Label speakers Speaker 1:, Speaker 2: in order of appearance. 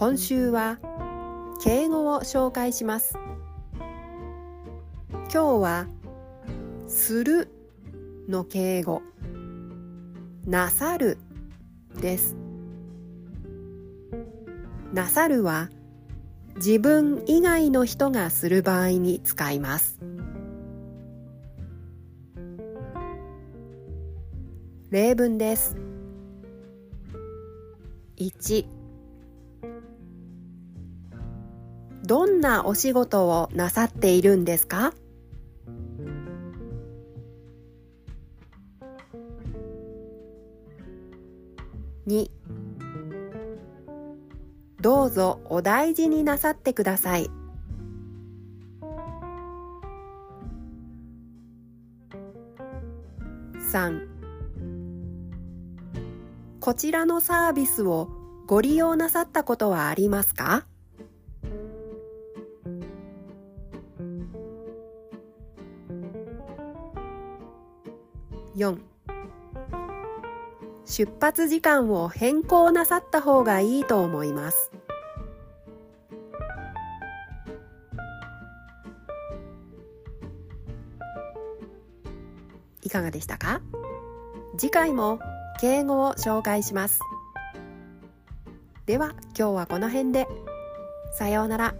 Speaker 1: 今週は敬語を紹介します。今日はするの敬語。なさるです。なさるは自分以外の人がする場合に使います。例文です。1どんなお仕事をなさっているんですか？2どうぞお大事になさってください。3こちらのサービスをご利用なさったことはありますか？4出発時間を変更なさった方がいいと思います。いかがでしたか？次回も敬語を紹介します。では今日はこの辺でさようなら。